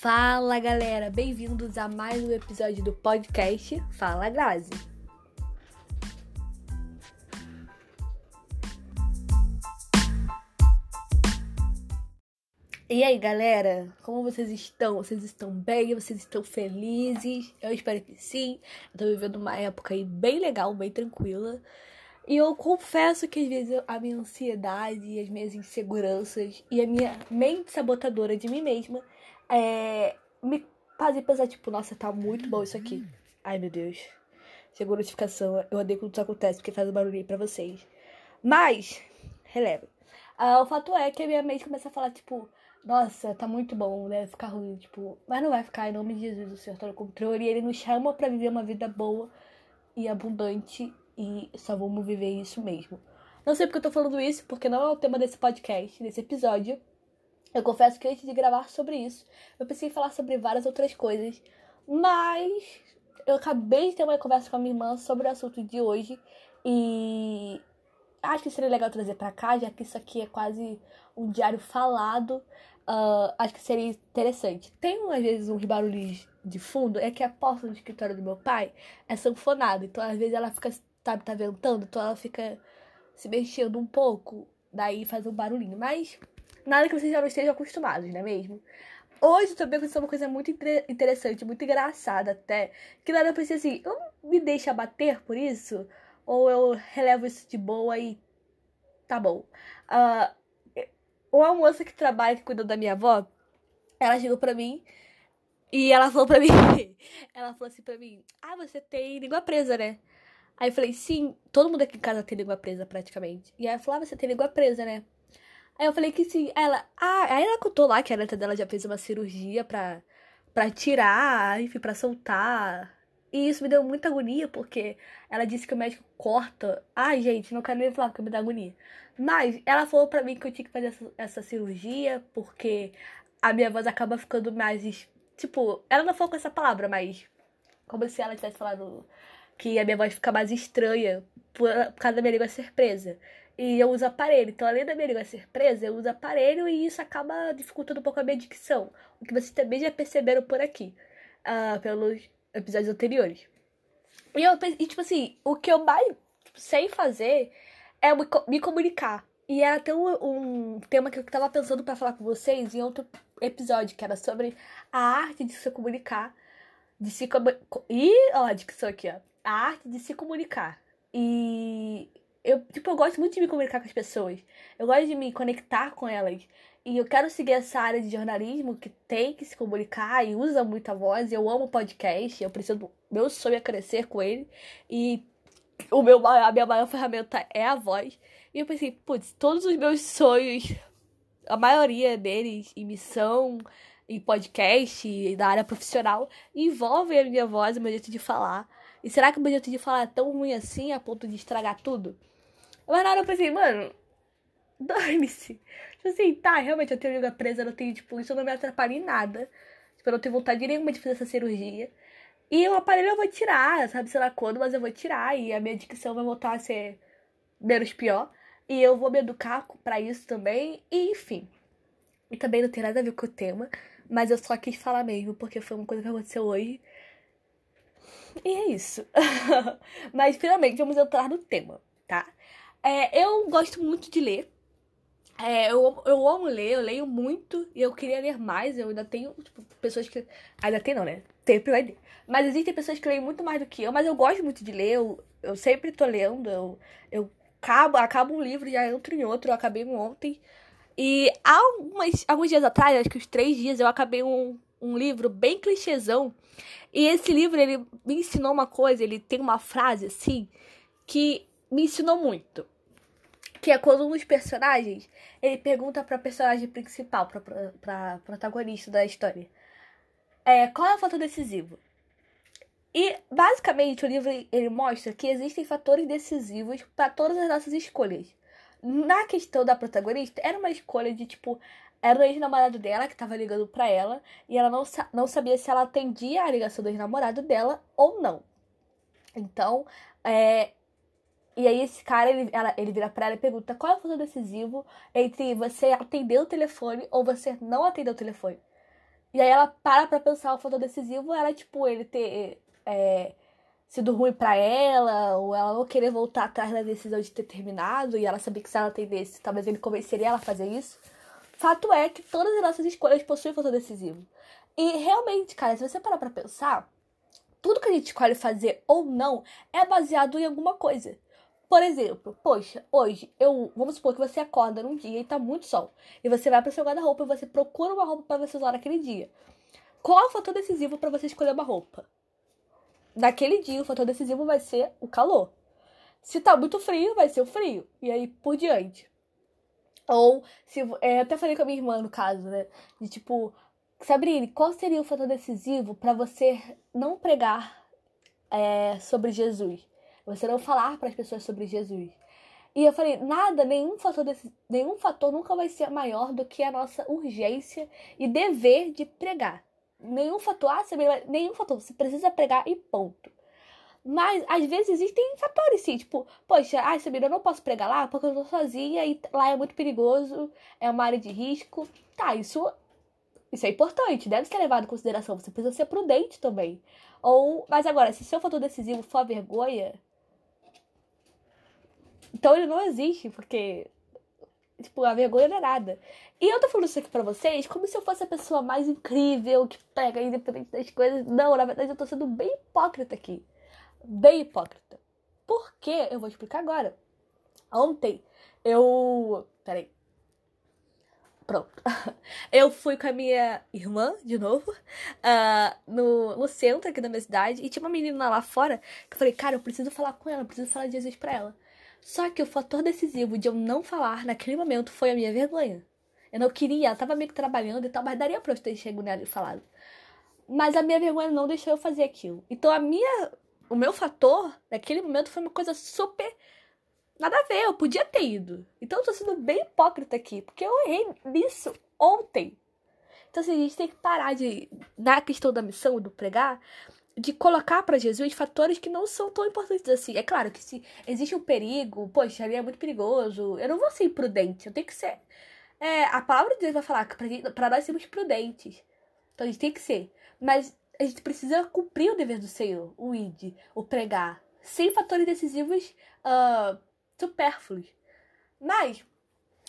Fala galera, bem-vindos a mais um episódio do podcast Fala Grazi. E aí galera, como vocês estão? Vocês estão bem? Vocês estão felizes? Eu espero que sim. Eu tô vivendo uma época aí bem legal, bem tranquila. E eu confesso que às vezes a minha ansiedade, as minhas inseguranças e a minha mente sabotadora de mim mesma é, me fazem pensar, tipo, nossa, tá muito bom isso aqui. Ai meu Deus. Chegou a notificação, eu odeio quando isso acontece, porque faz um barulhinho pra vocês. Mas, releva. Ah, o fato é que a minha mente começa a falar, tipo, nossa, tá muito bom, deve ficar ruim, tipo, mas não vai ficar, em nome de Jesus, o Senhor tá no controle, e Ele nos chama para viver uma vida boa e abundante e só vamos viver isso mesmo. Não sei porque eu tô falando isso, porque não é o tema desse podcast, desse episódio. Eu confesso que antes de gravar sobre isso, eu pensei em falar sobre várias outras coisas, mas eu acabei de ter uma conversa com a minha irmã sobre o assunto de hoje e acho que seria legal trazer para cá, já que isso aqui é quase um diário falado. Uh, acho que seria interessante. Tem às vezes uns barulhos de fundo, é que a porta do escritório do meu pai é sanfonada, então às vezes ela fica sabe, tá ventando, então ela fica se mexendo um pouco, daí faz um barulhinho. Mas nada que vocês já não estejam acostumados, não é mesmo? Hoje também aconteceu uma coisa muito interessante, muito engraçada até. Que nada eu pensei assim, eu me deixa bater por isso? Ou eu relevo isso de boa e tá bom. Uh, uma moça que trabalha, que cuida da minha avó, ela chegou pra mim e ela falou pra mim, ela falou assim pra mim, ah, você tem língua presa, né? Aí eu falei, sim, todo mundo aqui em casa tem língua presa praticamente. E aí ela falou, ah, você tem língua presa, né? Aí eu falei que sim. Ela, ah, aí ela contou lá que a neta dela já fez uma cirurgia pra, pra tirar, enfim, pra soltar. E isso me deu muita agonia, porque ela disse que o médico corta. Ai, gente, não quero nem falar porque me dá agonia. Mas ela falou pra mim que eu tinha que fazer essa, essa cirurgia, porque a minha voz acaba ficando mais. Tipo, ela não falou com essa palavra, mas. Como se ela tivesse falado que a minha voz fica mais estranha por, por causa da minha língua ser presa. E eu uso aparelho. Então, além da minha língua ser presa, eu uso aparelho e isso acaba dificultando um pouco a minha dicção. O que vocês também já perceberam por aqui, uh, pelos episódios anteriores. E, eu, e, tipo assim, o que eu mais sei fazer é me comunicar. E era até um, um tema que eu tava pensando para falar com vocês em outro episódio, que era sobre a arte de se comunicar. De se comunicar. Ih, ó, a dicção aqui, ó a arte de se comunicar. E eu, tipo, eu gosto muito de me comunicar com as pessoas. Eu gosto de me conectar com elas. E eu quero seguir essa área de jornalismo que tem que se comunicar e usa muita voz. Eu amo podcast, eu preciso. Meu sonho é crescer com ele. E o meu, a minha maior ferramenta é a voz. E eu pensei, putz, todos os meus sonhos, a maioria deles em missão, em podcast, da área profissional, envolvem a minha voz, o meu jeito de falar. E será que o meu jeito de falar é tão ruim assim a ponto de estragar tudo? Mas na hora eu pensei, mano, dane-se. Tipo assim, tá, realmente eu tenho língua presa, não tenho, tipo, isso não me atrapalha em nada. Tipo, eu não tenho vontade nenhuma de fazer essa cirurgia. E o aparelho eu vou tirar, sabe, sei lá quando, mas eu vou tirar. E a minha dicção vai voltar a ser menos pior. E eu vou me educar para isso também. E enfim. E também não tem nada a ver com o tema. Mas eu só quis falar mesmo, porque foi uma coisa que aconteceu hoje. E é isso. Mas finalmente vamos entrar no tema, tá? É, eu gosto muito de ler. É, eu, eu amo ler, eu leio muito e eu queria ler mais. Eu ainda tenho tipo, pessoas que. Ainda tem não, né? Vai ler. Mas existem pessoas que leem muito mais do que eu, mas eu gosto muito de ler. Eu, eu sempre tô lendo. Eu, eu acabo, acabo um livro e já entro em outro. Eu acabei um ontem. E há alguns dias atrás, acho que uns três dias, eu acabei um, um livro bem clichêzão. E esse livro, ele me ensinou uma coisa, ele tem uma frase assim, que me ensinou muito. Que é quando um dos personagens, ele pergunta pra personagem principal, pra, pra, pra protagonista da história. É, qual é o fator decisivo? E, basicamente, o livro ele mostra que existem fatores decisivos para todas as nossas escolhas. Na questão da protagonista, era uma escolha de, tipo, era o ex-namorado dela que tava ligando pra ela e ela não, não sabia se ela atendia a ligação do ex-namorado dela ou não. Então, é. E aí esse cara, ele, ela, ele vira pra ela e pergunta qual é o fator decisivo entre você atender o telefone ou você não atender o telefone. E aí ela para pra pensar o fator decisivo era, tipo, ele ter é, sido ruim para ela, ou ela não querer voltar atrás da decisão de ter terminado, e ela sabia que se ela atendesse, talvez ele convenceria ela a fazer isso. Fato é que todas as nossas escolhas possuem fator decisivo. E realmente, cara, se você parar pra pensar, tudo que a gente escolhe fazer ou não é baseado em alguma coisa. Por exemplo, poxa, hoje eu. Vamos supor que você acorda num dia e tá muito sol. E você vai pro seu guarda-roupa e você procura uma roupa para você usar naquele dia. Qual é o fator decisivo para você escolher uma roupa? Naquele dia, o fator decisivo vai ser o calor. Se tá muito frio, vai ser o frio. E aí por diante. Ou, se. É, até falei com a minha irmã no caso, né? De tipo, Sabrine, qual seria o fator decisivo para você não pregar é, sobre Jesus? Você não falar para as pessoas sobre Jesus. E eu falei, nada, nenhum fator, desse, nenhum fator nunca vai ser maior do que a nossa urgência e dever de pregar. Nenhum fator, ah, Sabrina, nenhum fator, você precisa pregar e ponto. Mas às vezes existem fatores, sim, tipo, poxa, ai, Sabrina, eu não posso pregar lá porque eu tô sozinha e lá é muito perigoso, é uma área de risco. Tá, isso, isso é importante, deve ser levado em consideração. Você precisa ser prudente também. Ou, mas agora, se seu fator decisivo for a vergonha, então ele não existe, porque. Tipo, a vergonha não é nada. E eu tô falando isso aqui pra vocês como se eu fosse a pessoa mais incrível, que pega independente das coisas. Não, na verdade eu tô sendo bem hipócrita aqui. Bem hipócrita. Por quê? Eu vou explicar agora. Ontem eu. Peraí. Pronto. Eu fui com a minha irmã, de novo, uh, no, no centro aqui da minha cidade. E tinha uma menina lá fora que eu falei, cara, eu preciso falar com ela, preciso falar de Jesus pra ela. Só que o fator decisivo de eu não falar naquele momento foi a minha vergonha. Eu não queria, ela tava meio que trabalhando e tal, mas daria pra eu ter chegado nela e falado. Mas a minha vergonha não deixou eu fazer aquilo. Então a minha. O meu fator naquele momento foi uma coisa super. Nada a ver, eu podia ter ido. Então eu tô sendo bem hipócrita aqui, porque eu errei nisso ontem. Então assim, a gente tem que parar de. Na questão da missão, do pregar, de colocar para Jesus fatores que não são tão importantes assim. É claro que se existe um perigo, poxa, ali é muito perigoso, eu não vou ser imprudente, eu tenho que ser. É, a palavra de Deus vai falar que para nós sermos prudentes. Então a gente tem que ser. Mas a gente precisa cumprir o dever do Senhor, o id, o pregar, sem fatores decisivos uh, supérfluos. Mas,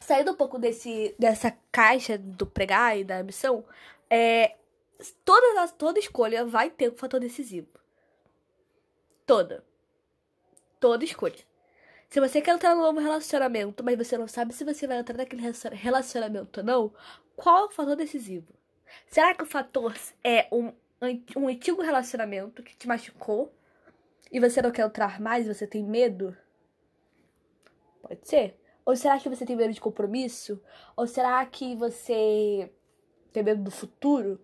saindo um pouco desse, dessa caixa do pregar e da missão, é, toda, toda escolha vai ter um fator decisivo. Toda. Toda escolha. Se você quer entrar num novo relacionamento, mas você não sabe se você vai entrar naquele relacionamento ou não, qual é o fator decisivo? Será que o fator é um, um antigo relacionamento que te machucou e você não quer entrar mais, você tem medo? Pode ser. Ou será que você tem medo de compromisso? Ou será que você tem medo do futuro?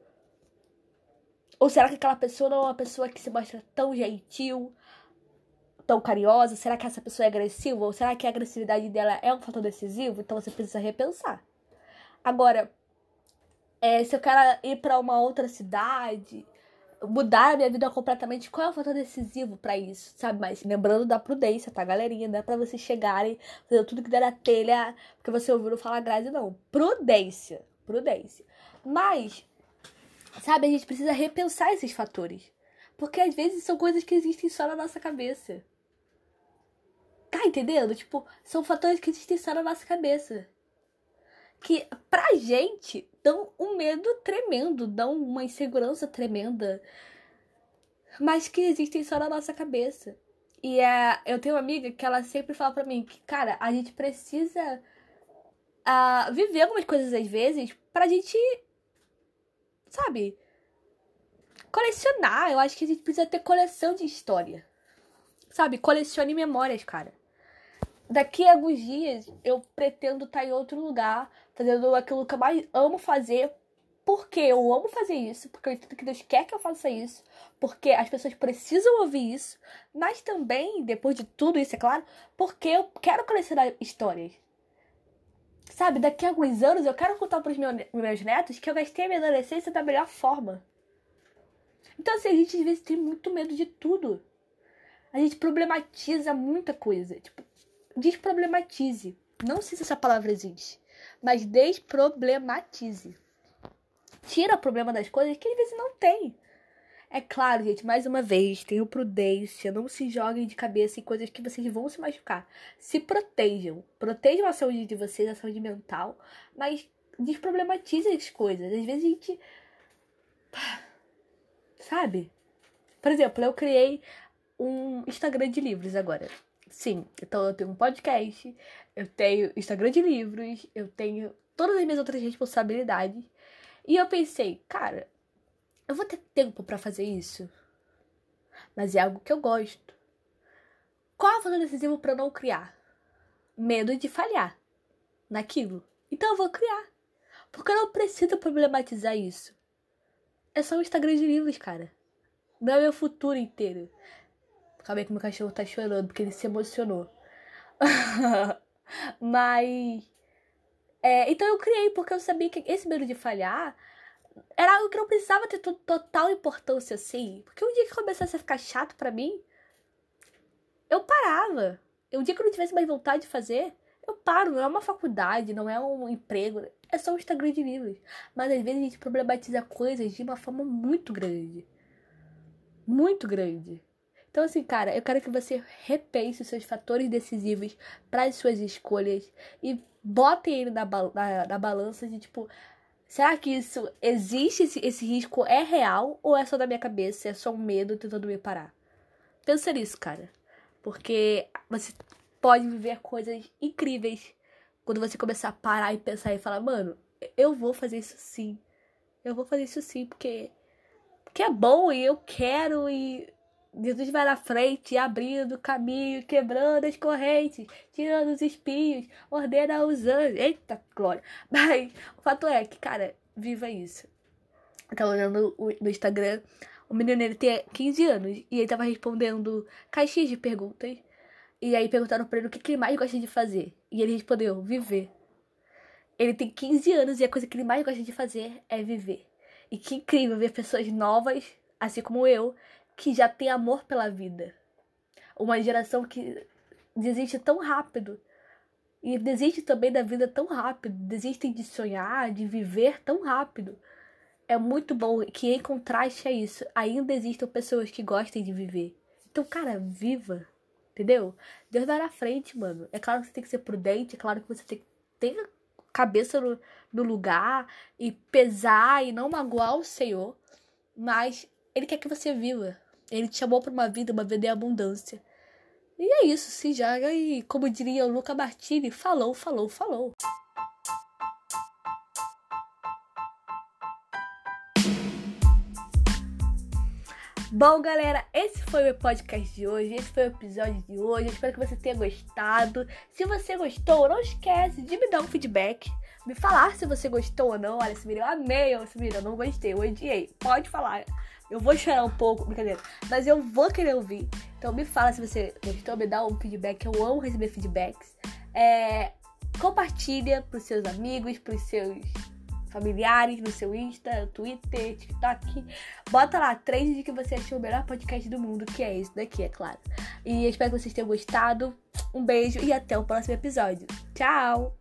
Ou será que aquela pessoa não é uma pessoa que se mostra tão gentil, tão carinhosa? Será que essa pessoa é agressiva? Ou será que a agressividade dela é um fator decisivo? Então você precisa repensar. Agora, é, se eu quero ir para uma outra cidade, mudar a minha vida completamente, qual é o fator decisivo para isso, sabe? Mas lembrando da prudência, tá, galerinha? Não é pra vocês chegarem, fazer tudo que der na telha, porque você ouviu falar grade, não. Prudência. Prudência. Mas Sabe, a gente precisa repensar esses fatores. Porque às vezes são coisas que existem só na nossa cabeça. Tá entendendo? Tipo, são fatores que existem só na nossa cabeça. Que pra gente dão um medo tremendo, dão uma insegurança tremenda. Mas que existem só na nossa cabeça. E é, eu tenho uma amiga que ela sempre fala pra mim que, cara, a gente precisa uh, viver algumas coisas às vezes pra gente sabe? Colecionar. Eu acho que a gente precisa ter coleção de história. Sabe? Colecione memórias, cara. Daqui a alguns dias eu pretendo estar em outro lugar, fazendo aquilo que eu mais amo fazer. Porque eu amo fazer isso, porque eu entendo que Deus quer que eu faça isso, porque as pessoas precisam ouvir isso, mas também, depois de tudo isso, é claro, porque eu quero colecionar histórias sabe, daqui a alguns anos eu quero contar para os meus, meus netos que eu gastei a minha adolescência da melhor forma. Então, assim, a gente às vezes tem muito medo de tudo. A gente problematiza muita coisa. Tipo, desproblematize. Não sei se essa palavra existe, mas desproblematize. tira o problema das coisas que às vezes não tem. É claro, gente, mais uma vez, tenham prudência, não se joguem de cabeça em coisas que vocês vão se machucar. Se protejam. Protejam a saúde de vocês, a saúde mental, mas desproblematizem as coisas. Às vezes a gente. Sabe? Por exemplo, eu criei um Instagram de livros agora. Sim, então eu tenho um podcast, eu tenho Instagram de livros, eu tenho todas as minhas outras responsabilidades. E eu pensei, cara, eu vou ter tempo para fazer isso. Mas é algo que eu gosto. Qual é o fator decisivo para não criar? Medo de falhar naquilo. Então eu vou criar. Porque eu não preciso problematizar isso. É só o Instagram de livros, cara. Não é meu futuro inteiro. Aí que meu cachorro tá chorando porque ele se emocionou. Mas. É, então eu criei porque eu sabia que esse medo de falhar era algo que não precisava ter total importância assim. Porque um dia que começasse a ficar chato para mim, eu parava. Um dia que eu não tivesse mais vontade de fazer, eu paro. Não é uma faculdade, não é um emprego, é só um Instagram de livros. Mas às vezes a gente problematiza coisas de uma forma muito grande. Muito grande. Então, assim, cara, eu quero que você repense os seus fatores decisivos para as suas escolhas e botem ele na, na, na balança de tipo, Será que isso existe? Esse, esse risco é real ou é só da minha cabeça? É só um medo tentando me parar? Pensa nisso, cara. Porque você pode viver coisas incríveis quando você começar a parar e pensar e falar, mano, eu vou fazer isso sim. Eu vou fazer isso sim, porque, porque é bom e eu quero e Jesus vai na frente, abrindo o caminho, quebrando as correntes, tirando os espinhos, ordena os anjos. Eita, glória. Mas o fato é que, cara, viva isso. Eu tava olhando no Instagram, o menino ele tem 15 anos e ele tava respondendo caixinhas de perguntas. E aí perguntaram pra ele o que, que ele mais gosta de fazer. E ele respondeu: viver. Ele tem 15 anos e a coisa que ele mais gosta de fazer é viver. E que incrível ver pessoas novas, assim como eu, que já tem amor pela vida. Uma geração que desiste tão rápido. E desiste também da vida tão rápido. Desistem de sonhar, de viver tão rápido. É muito bom que, em contraste a isso, ainda existam pessoas que gostem de viver. Então, cara, viva. Entendeu? Deus vai na frente, mano. É claro que você tem que ser prudente, é claro que você tem que ter cabeça no, no lugar e pesar e não magoar o Senhor. Mas Ele quer que você viva. Ele te chamou para uma vida, uma vida em abundância. E é isso, se joga e, como diria o Luca Martini, falou, falou, falou. Bom, galera, esse foi o podcast de hoje, esse foi o episódio de hoje. Eu espero que você tenha gostado. Se você gostou, não esquece de me dar um feedback, me falar se você gostou ou não. Olha, vídeo eu amei, esse vídeo eu não gostei, eu odiei. Pode falar. Eu vou chorar um pouco, brincadeira. Mas eu vou querer ouvir. Então me fala se você gostou, me dá um feedback. Eu amo receber feedbacks. É, compartilha pros seus amigos, pros seus familiares, no seu Insta, Twitter, TikTok. Bota lá três de que você achou o melhor podcast do mundo, que é esse daqui, é claro. E espero que vocês tenham gostado. Um beijo e até o próximo episódio. Tchau!